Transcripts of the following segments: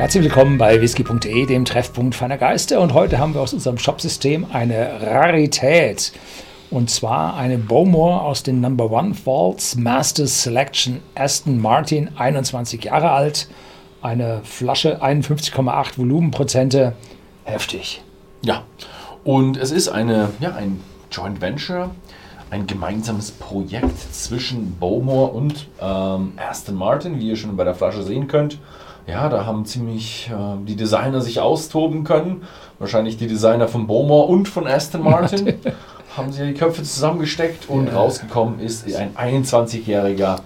Herzlich willkommen bei whisky.de, dem Treffpunkt feiner Geister. Und heute haben wir aus unserem Shopsystem eine Rarität. Und zwar eine Bowmore aus den Number One Vaults Masters Selection Aston Martin, 21 Jahre alt. Eine Flasche, 51,8 Volumenprozente. Heftig. Ja, und es ist eine, ja, ein Joint Venture, ein gemeinsames Projekt zwischen Bowmore und ähm, Aston Martin, wie ihr schon bei der Flasche sehen könnt. Ja, da haben ziemlich äh, die Designer sich austoben können. Wahrscheinlich die Designer von Bowmore und von Aston Martin haben sie die Köpfe zusammengesteckt und Ja. rausgekommen ist ein 21-jähriger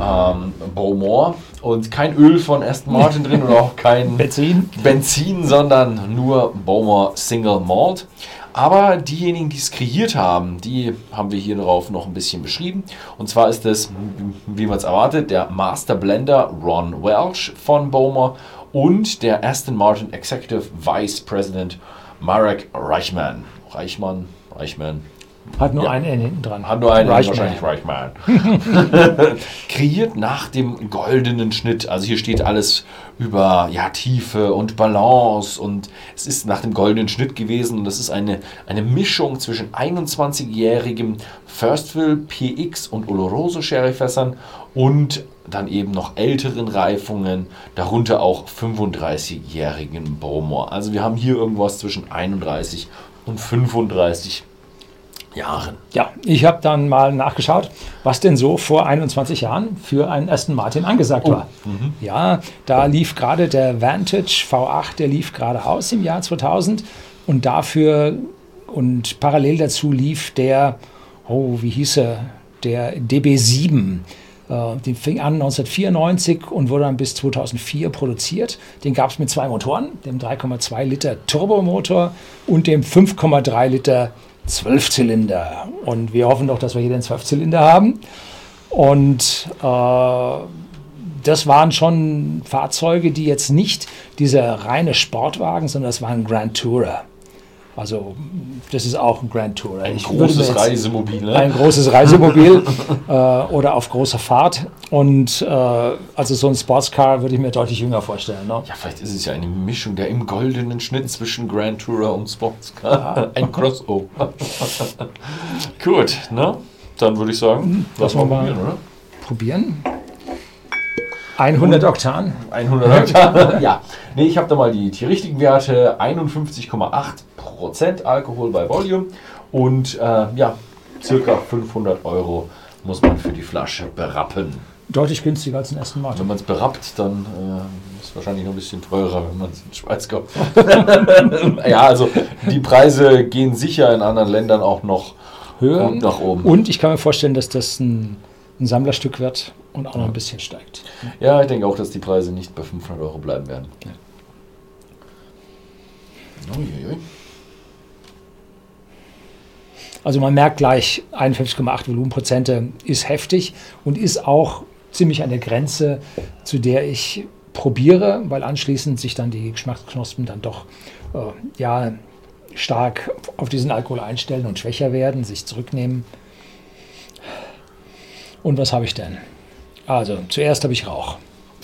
ähm, Bowmore und kein Öl von Aston Martin drin oder auch kein Benzin. Benzin, sondern nur Bowmore Single Malt. Aber diejenigen, die es kreiert haben, die haben wir hier drauf noch ein bisschen beschrieben. Und zwar ist es, wie man es erwartet, der Master Blender Ron Welch von Bowmore und der Aston Martin Executive Vice President Marek Reichman. Reichmann, Reichman, Hat nur Ja. ein N hinten dran. hat nur einen, Reichman. wahrscheinlich Reichman. Kreiert nach dem goldenen Schnitt. Also hier steht alles über ja, Tiefe und Balance und es ist nach dem goldenen Schnitt gewesen und das ist eine, eine Mischung zwischen 21-jährigem Firstville PX und Oloroso Sherryfässern und dann eben noch älteren Reifungen, darunter auch 35-jährigen Bowmore. Also wir haben hier irgendwas zwischen 31 und 35 Jahren. Ja, ich habe dann mal nachgeschaut, was denn so vor 21 Jahren für einen Aston Martin angesagt war. Ja, da lief gerade der Vantage V8, der lief gerade aus im Jahr 2000 und dafür und parallel dazu lief der, oh, wie hieß er, der DB7. Äh, Den fing an 1994 und wurde dann bis 2004 produziert. Den gab es mit zwei Motoren, dem 3,2 Liter Turbomotor und dem 5,3 Liter Zwölfzylinder. Und wir hoffen doch, dass wir hier den Zwölfzylinder haben. Und äh, das waren schon Fahrzeuge, die jetzt nicht dieser reine Sportwagen, sondern das waren Grand Tourer. Also das ist auch ein Grand Tourer. Ein Ich großes Reisemobil, ne? ein großes Reisemobil äh, oder auf großer Fahrt. Und äh, also so ein Sportscar würde ich mir deutlich jünger vorstellen. Ne? ja, vielleicht ist es ja eine Mischung der im goldenen Schnitt zwischen Grand Tourer und Sportscar. Ein Crossover. Gut, ne? Dann würde ich sagen, lass lassen mal mal- probieren, oder? Probieren. 100 Oktan. 100 Oktan. ja. Nee, ich habe da mal die, die richtigen Werte. 51,8% Alkohol bei Volume und äh, ja, circa 500 Euro muss man für die Flasche berappen. Deutlich günstiger als ein Aston Wenn Martin. man es berappt, dann äh, ist es wahrscheinlich noch ein bisschen teurer, wenn man es in die Schweiz kauft. ja, also die Preise gehen sicher in anderen Ländern auch noch Höher. gut nach oben. Und ich kann mir vorstellen, dass das ein, ein Sammlerstück wird und auch noch ein bisschen steigt. Ja, ich denke auch, dass die Preise nicht bei 500 Euro bleiben werden. Ja. Uiuiui. Also man merkt gleich, 51,8 Volumenprozente ist heftig und ist auch ziemlich an der Grenze, zu der ich probiere, weil anschließend sich dann die Geschmacksknospen dann doch äh, ja, stark auf diesen Alkohol einstellen und schwächer werden, sich zurücknehmen. Und was habe ich denn? Also zuerst habe ich Rauch.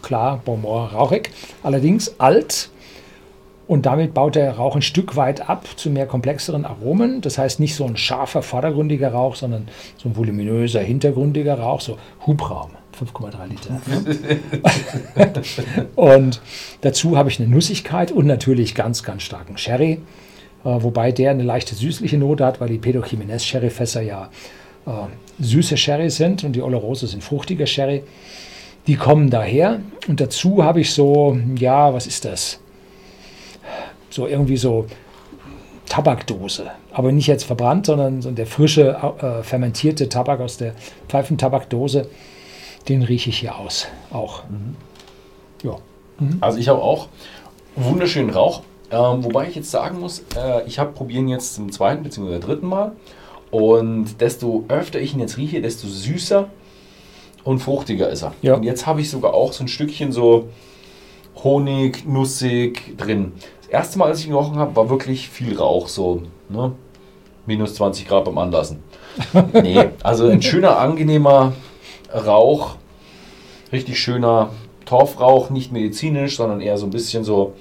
Klar, Bonbon rauchig, allerdings alt, und damit baut der Rauch ein Stück weit ab zu mehr komplexeren Aromen. Das heißt nicht so ein scharfer, vordergründiger Rauch, sondern so ein voluminöser, hintergründiger Rauch, so Hubraum, 5,3 Liter. und dazu habe ich eine Nussigkeit und natürlich ganz, ganz starken Sherry. Äh, wobei der eine leichte süßliche Note hat, weil die Pedro Jimenez Sherryfässer ja äh, süße Sherry sind und die Oloroso sind fruchtiger Sherry. Die kommen daher. Und dazu habe ich so, ja, was ist das? So irgendwie so Tabakdose. Aber nicht jetzt verbrannt, sondern so der frische, äh, fermentierte Tabak aus der Pfeifentabakdose. Den rieche ich hier aus. Auch. Ja. Also ich habe auch wunderschönen Rauch. Ähm, wobei ich jetzt sagen muss, äh, ich habe probieren jetzt zum zweiten bzw. dritten Mal. Und desto öfter ich ihn jetzt rieche, desto süßer und fruchtiger ist er. Ja. Und jetzt habe ich sogar auch so ein Stückchen so Honig, nussig drin. Das erste Mal, als ich ihn gerochen habe, war wirklich viel Rauch, so ne? minus 20 Grad beim Anlassen. nee, also ein schöner, angenehmer Rauch, richtig schöner Torfrauch, nicht medizinisch, sondern eher so ein bisschen so,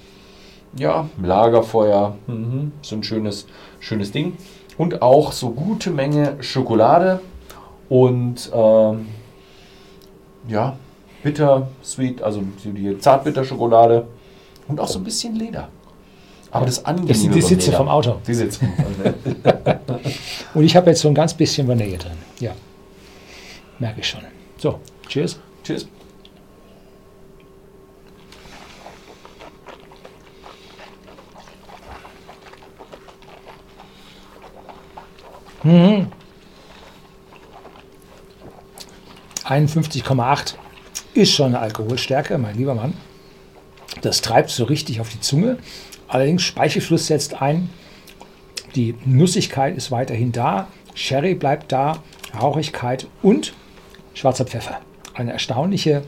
ja, Lagerfeuer. Mhm. So ein schönes, schönes Ding. Und auch so gute Menge Schokolade und ähm, ja, bitter, sweet, also die Zartbitterschokolade und auch so ein bisschen Leder. Aber das angenehme Das sind die Sitze vom Auto. Die Sitze. Und ich habe jetzt so ein ganz bisschen Vanille drin. Ja. Merke ich schon. So, cheers. Tschüss. Mhm. 51,8 ist schon eine Alkoholstärke, mein lieber Mann. Das treibt so richtig auf die Zunge. Allerdings Speichelfluss setzt ein. Die Nussigkeit ist weiterhin da. Sherry bleibt da. Rauchigkeit und schwarzer Pfeffer. Eine erstaunliche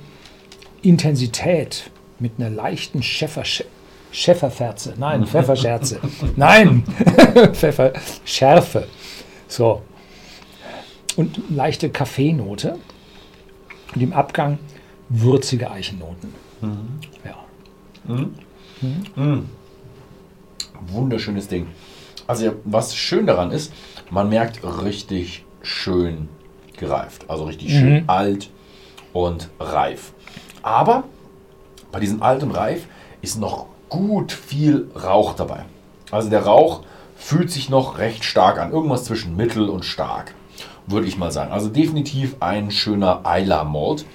Intensität mit einer leichten Schäfer, Schäferferze. Nein, Pfefferscherze. Nein, Pfefferschärfe. So. Und leichte Kaffeenote. Und im Abgang würzige Eichennoten. Ja. Wunderschönes Ding. Also was schön daran ist, man merkt richtig schön gereift. Also richtig schön alt und reif. Aber bei diesem alt und reif ist noch gut viel Rauch dabei. Also der Rauch fühlt sich noch recht stark an. Irgendwas zwischen mittel und stark, würde ich mal sagen. Also definitiv ein schöner Malt.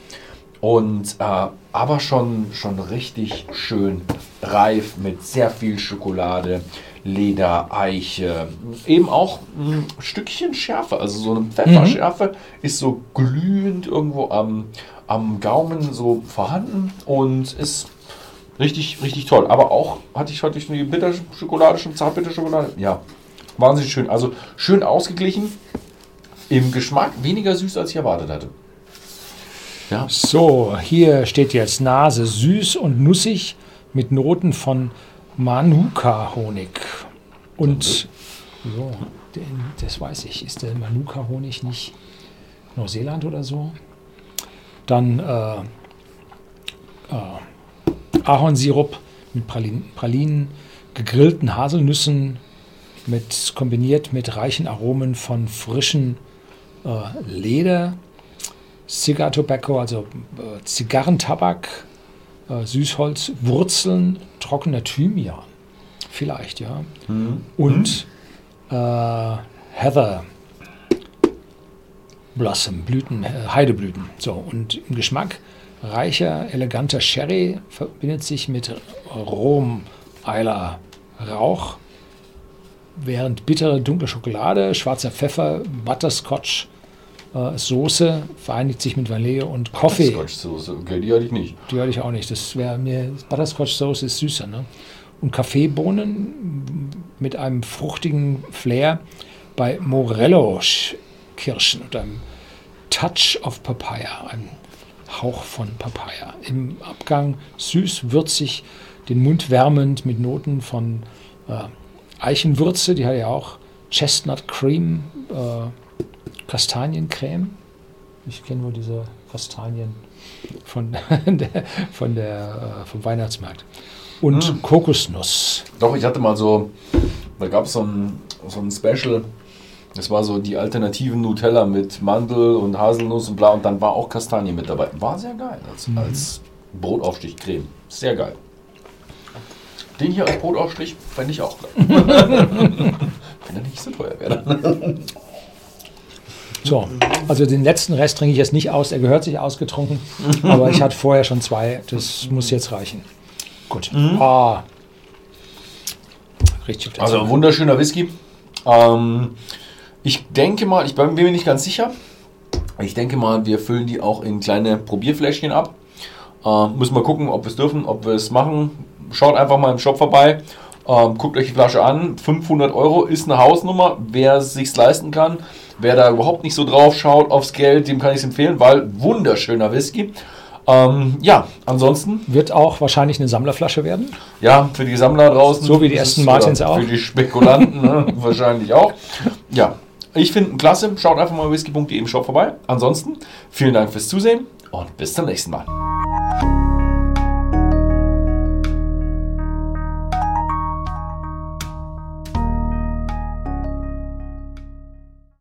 Und äh, aber schon, schon richtig schön reif mit sehr viel Schokolade, Leder, Eiche. Eben auch ein Stückchen Schärfe, also so eine Pfefferschärfe ist so glühend irgendwo am, am Gaumen so vorhanden und ist richtig, richtig toll. Aber auch hatte ich heute die Bitterschokolade, schon Zartbitterschokolade. Ja, wahnsinnig schön. Also schön ausgeglichen. Im Geschmack weniger süß, als ich erwartet hatte. Ja, So, hier steht jetzt Nase süß und nussig mit Noten von Manuka-Honig. Und so, das weiß ich. Ist der Manuka-Honig nicht Neuseeland oder so? Dann äh, äh, Ahornsirup mit Pralinen, Pralinen, gegrillten Haselnüssen, mit, kombiniert mit reichen Aromen von frischen äh, Leder, Cigar Tobacco, also äh, Zigarrentabak, äh, Süßholz, Wurzeln, trockener Thymian. Vielleicht, ja. Und äh, Heather Blossom, Blüten, äh, Heideblüten. So, und im Geschmack reicher, eleganter Sherry verbindet sich mit rohem Eiler Rauch, während bittere dunkle Schokolade, schwarzer Pfeffer, Butterscotch, äh, Soße vereinigt sich mit Vanille und Kaffee. Scotch-Soße, okay, die hatte ich nicht. Die hatte ich auch nicht. Das wäre mir Butterscotch Soße ist süßer, ne? Und Kaffeebohnen mit einem fruchtigen Flair bei Morello Kirschen und einem Touch of Papaya, einem Hauch von Papaya. Im Abgang süß, würzig, den Mund wärmend mit Noten von äh, Eichenwürze, die hat ja auch Chestnut Cream, äh, Kastaniencreme. Ich kenne nur diese Kastanien von der, von der, äh, vom Weihnachtsmarkt. Und Kokosnuss. Doch, ich hatte mal so, da gab es so ein, so ein Special, das war so die alternativen Nutella mit Mandel und Haselnuss und bla und dann war auch Kastanie mit dabei. War sehr geil als, als Brotaufstrich Creme. Sehr geil. Den hier als Brotaufstrich fände ich auch geil. Wenn er nicht so teuer wäre. So, also den letzten Rest trinke ich jetzt nicht aus. Er gehört sich ausgetrunken, aber ich hatte vorher schon zwei. Das muss jetzt reichen. Gut. Ah. Richtig Also Zunge. wunderschöner Whisky. Ähm, ich denke mal, ich bin mir nicht ganz sicher. Ich denke mal, wir füllen die auch in kleine Probierfläschchen ab. Ähm, müssen wir gucken, ob wir es dürfen, ob wir es machen. Schaut einfach mal im Shop vorbei. Ähm, guckt euch die Flasche an. 500 Euro ist eine Hausnummer. Wer es sich leisten kann, wer da überhaupt nicht so drauf schaut aufs Geld, dem kann ich es empfehlen, weil wunderschöner Whisky. Ähm, ja, ansonsten Wird auch wahrscheinlich eine Sammlerflasche werden. ja, für die Sammler draußen. So wie die ist, Martins auch. Für die Spekulanten ne, wahrscheinlich auch. Ja, ich finde ihn klasse. Schaut einfach mal whisky.de im Shop vorbei. Ansonsten vielen Dank fürs Zusehen und bis zum nächsten Mal.